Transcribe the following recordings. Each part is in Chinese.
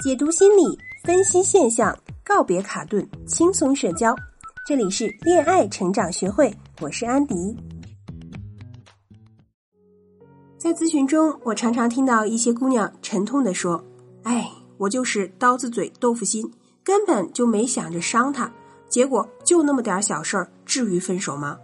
解读心理，分析现象，告别卡顿，轻松社交。这里是恋爱成长学会，我是安迪。在咨询中，我常常听到一些姑娘沉痛的说：“哎，我就是刀子嘴豆腐心，根本就没想着伤他，结果就那么点小事儿，至于分手吗？”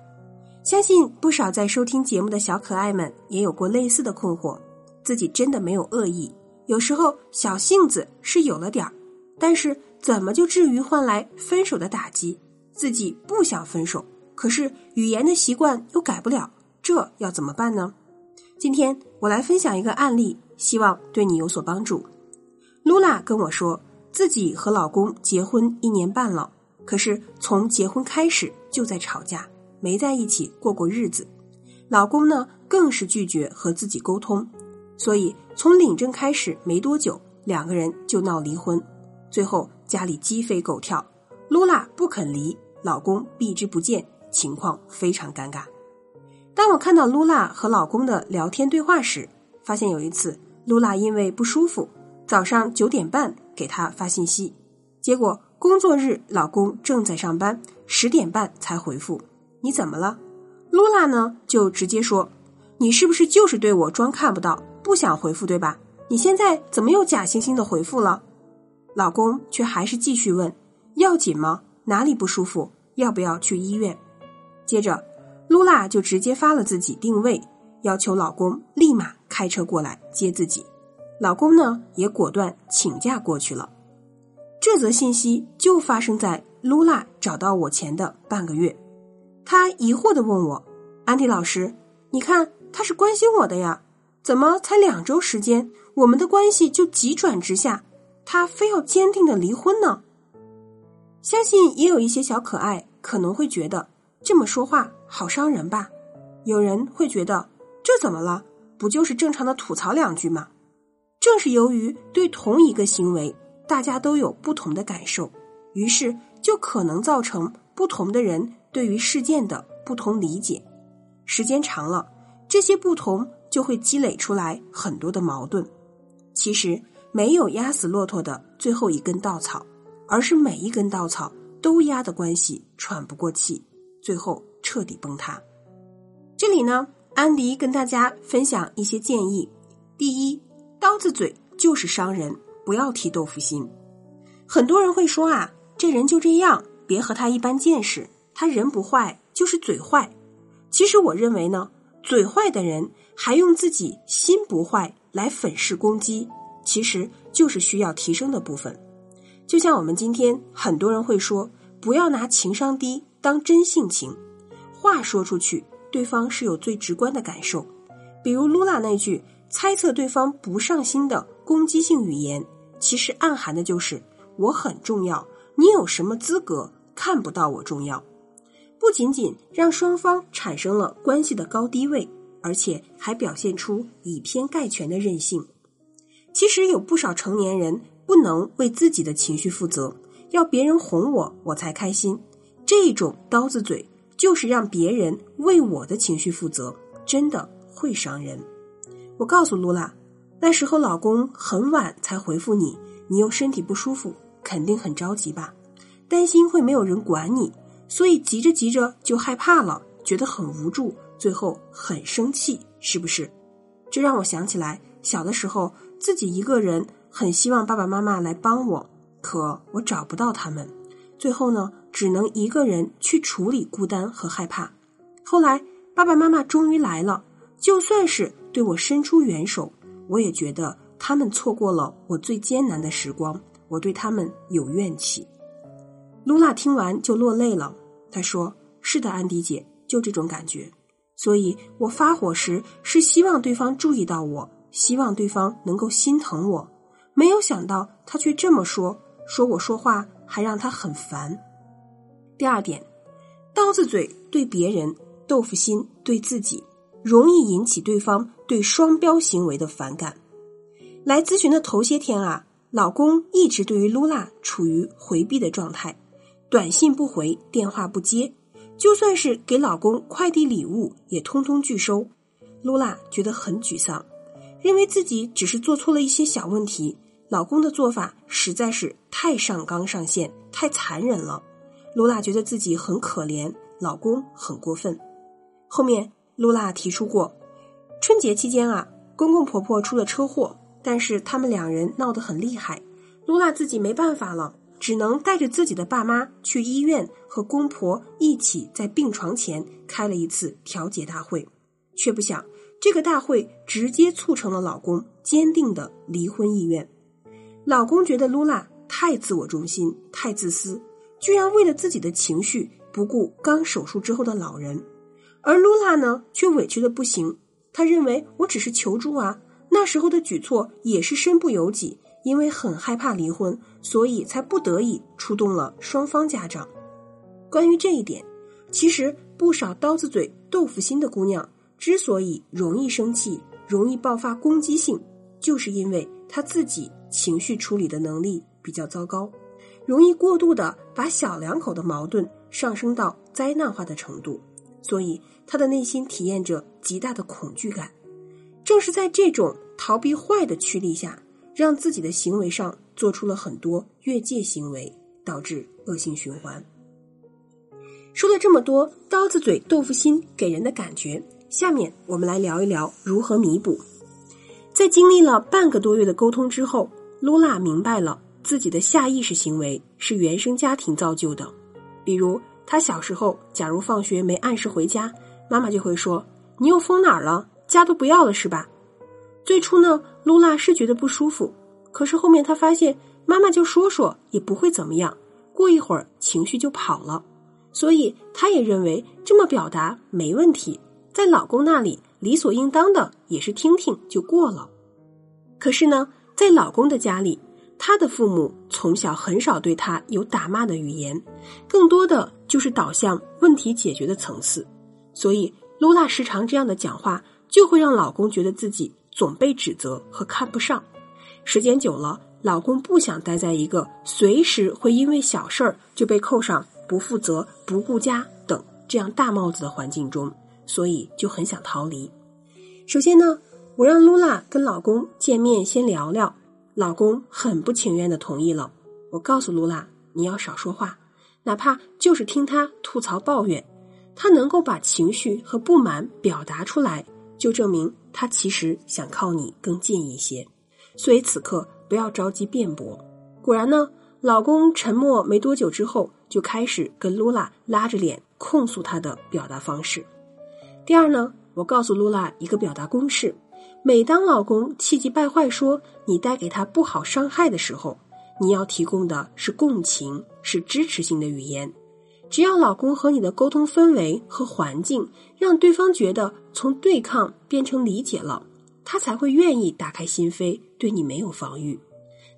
相信不少在收听节目的小可爱们也有过类似的困惑，自己真的没有恶意。有时候小性子是有了点儿，但是怎么就至于换来分手的打击？自己不想分手，可是语言的习惯又改不了，这要怎么办呢？今天我来分享一个案例，希望对你有所帮助。露娜跟我说，自己和老公结婚一年半了，可是从结婚开始就在吵架，没在一起过过日子。老公呢，更是拒绝和自己沟通。所以，从领证开始没多久，两个人就闹离婚，最后家里鸡飞狗跳，露娜不肯离，老公避之不见，情况非常尴尬。当我看到露娜和老公的聊天对话时，发现有一次，露娜因为不舒服，早上九点半给他发信息，结果工作日老公正在上班，十点半才回复：“你怎么了？”露娜呢就直接说：“你是不是就是对我装看不到？”不想回复对吧？你现在怎么又假惺惺的回复了？老公却还是继续问：要紧吗？哪里不舒服？要不要去医院？接着，露娜就直接发了自己定位，要求老公立马开车过来接自己。老公呢也果断请假过去了。这则信息就发生在露娜找到我前的半个月。她疑惑的问我：“安迪老师，你看他是关心我的呀。”怎么才两周时间，我们的关系就急转直下？他非要坚定的离婚呢？相信也有一些小可爱可能会觉得这么说话好伤人吧？有人会觉得这怎么了？不就是正常的吐槽两句吗？正是由于对同一个行为大家都有不同的感受，于是就可能造成不同的人对于事件的不同理解。时间长了，这些不同。就会积累出来很多的矛盾。其实没有压死骆驼的最后一根稻草，而是每一根稻草都压的关系喘不过气，最后彻底崩塌。这里呢，安迪跟大家分享一些建议：第一，刀子嘴就是伤人，不要提豆腐心。很多人会说啊，这人就这样，别和他一般见识。他人不坏，就是嘴坏。其实我认为呢。嘴坏的人还用自己心不坏来粉饰攻击，其实就是需要提升的部分。就像我们今天很多人会说，不要拿情商低当真性情，话说出去，对方是有最直观的感受。比如露娜那句猜测对方不上心的攻击性语言，其实暗含的就是我很重要，你有什么资格看不到我重要？不仅仅让双方产生了关系的高低位，而且还表现出以偏概全的任性。其实有不少成年人不能为自己的情绪负责，要别人哄我我才开心。这种刀子嘴就是让别人为我的情绪负责，真的会伤人。我告诉露娜，那时候老公很晚才回复你，你又身体不舒服，肯定很着急吧？担心会没有人管你。所以急着急着就害怕了，觉得很无助，最后很生气，是不是？这让我想起来小的时候自己一个人，很希望爸爸妈妈来帮我，可我找不到他们，最后呢，只能一个人去处理孤单和害怕。后来爸爸妈妈终于来了，就算是对我伸出援手，我也觉得他们错过了我最艰难的时光，我对他们有怨气。露娜听完就落泪了。她说：“是的，安迪姐，就这种感觉。所以我发火时是希望对方注意到我，希望对方能够心疼我。没有想到他却这么说，说我说话还让他很烦。第二点，刀子嘴对别人，豆腐心对自己，容易引起对方对双标行为的反感。来咨询的头些天啊，老公一直对于露娜处于回避的状态。”短信不回，电话不接，就算是给老公快递礼物，也通通拒收。露娜觉得很沮丧，认为自己只是做错了一些小问题，老公的做法实在是太上纲上线、太残忍了。露娜觉得自己很可怜，老公很过分。后面露娜提出过，春节期间啊，公公婆婆出了车祸，但是他们两人闹得很厉害，露娜自己没办法了，只能带着自己的爸妈去医院和公婆一起在病床前开了一次调解大会，却不想这个大会直接促成了老公坚定的离婚意愿。老公觉得露娜太自我中心、太自私，居然为了自己的情绪不顾刚手术之后的老人，而露娜呢却委屈的不行。她认为我只是求助啊，那时候的举措也是身不由己，因为很害怕离婚，所以才不得已出动了双方家长。关于这一点，其实不少刀子嘴豆腐心的姑娘之所以容易生气、容易爆发攻击性，就是因为她自己。情绪处理的能力比较糟糕，容易过度的把小两口的矛盾上升到灾难化的程度，所以他的内心体验着极大的恐惧感。正是在这种逃避坏的驱力下，让自己的行为上做出了很多越界行为，导致恶性循环。说了这么多刀子嘴豆腐心给人的感觉，下面我们来聊一聊如何弥补。在经历了半个多月的沟通之后，露娜明白了自己的下意识行为是原生家庭造就的。比如，她小时候，假如放学没按时回家，妈妈就会说：“你又疯哪儿了？家都不要了是吧？”最初呢，露娜是觉得不舒服，可是后面她发现妈妈就说说也不会怎么样，过一会儿情绪就跑了，所以她也认为这么表达没问题，在老公那里。理所应当的也是听听就过了，可是呢，在老公的家里，他的父母从小很少对他有打骂的语言，更多的就是导向问题解决的层次，所以露娜时常这样的讲话，就会让老公觉得自己总被指责和看不上。时间久了，老公不想待在一个随时会因为小事儿就被扣上不负责、不顾家等这样大帽子的环境中，所以就很想逃离。首先呢，我让露娜跟老公见面先聊聊，老公很不情愿的同意了。我告诉露娜，你要少说话，哪怕就是听他吐槽抱怨，他能够把情绪和不满表达出来，就证明他其实想靠你更近一些。所以此刻不要着急辩驳。果然呢，老公沉默没多久之后，就开始跟露娜拉着脸控诉他的表达方式。第二呢。我告诉露娜一个表达公式：每当老公气急败坏说你带给他不好伤害的时候，你要提供的是共情，是支持性的语言。只要老公和你的沟通氛围和环境让对方觉得从对抗变成理解了，他才会愿意打开心扉，对你没有防御。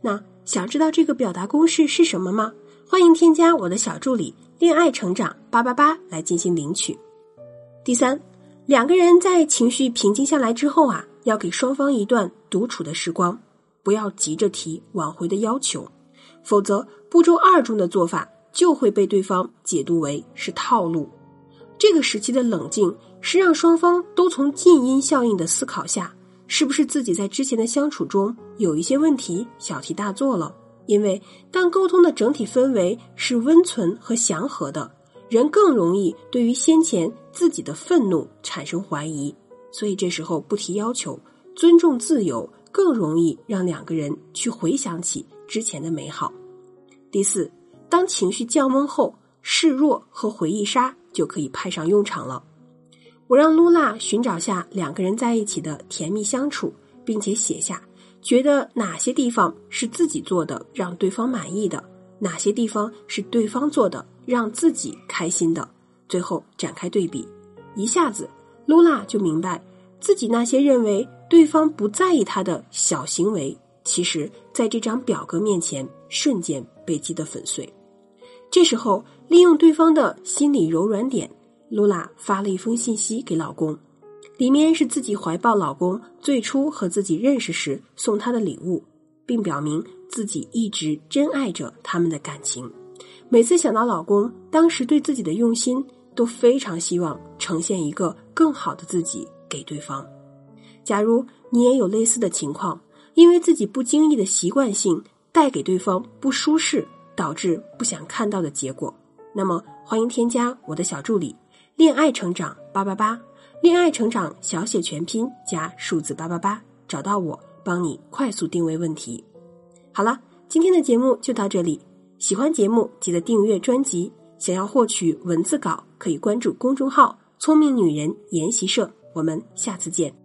那想知道这个表达公式是什么吗？欢迎添加我的小助理“恋爱成长八八八”来进行领取。第三。两个人在情绪平静下来之后啊，要给双方一段独处的时光，不要急着提挽回的要求，否则步骤二中的做法就会被对方解读为是套路。这个时期的冷静是让双方都从静音效应的思考下，是不是自己在之前的相处中有一些问题小题大做了？因为当沟通的整体氛围是温存和祥和的。人更容易对于先前自己的愤怒产生怀疑，所以这时候不提要求，尊重自由，更容易让两个人去回想起之前的美好。第四，当情绪降温后，示弱和回忆杀就可以派上用场了。我让露娜寻找下两个人在一起的甜蜜相处，并且写下觉得哪些地方是自己做的让对方满意的，哪些地方是对方做的。让自己开心的，最后展开对比，一下子，露娜就明白自己那些认为对方不在意她的小行为，其实在这张表格面前瞬间被击得粉碎。这时候，利用对方的心理柔软点，露娜发了一封信息给老公，里面是自己怀抱老公最初和自己认识时送他的礼物，并表明自己一直珍爱着他们的感情。每次想到老公当时对自己的用心，都非常希望呈现一个更好的自己给对方。假如你也有类似的情况，因为自己不经意的习惯性带给对方不舒适，导致不想看到的结果。那么，欢迎添加我的小助理“恋爱成长八八八”，恋爱成长小写全拼加数字八八八，找到我，帮你快速定位问题。好了，今天的节目就到这里。喜欢节目记得订阅专辑。想要获取文字稿，可以关注公众号“聪明女人研习社”。我们下次见。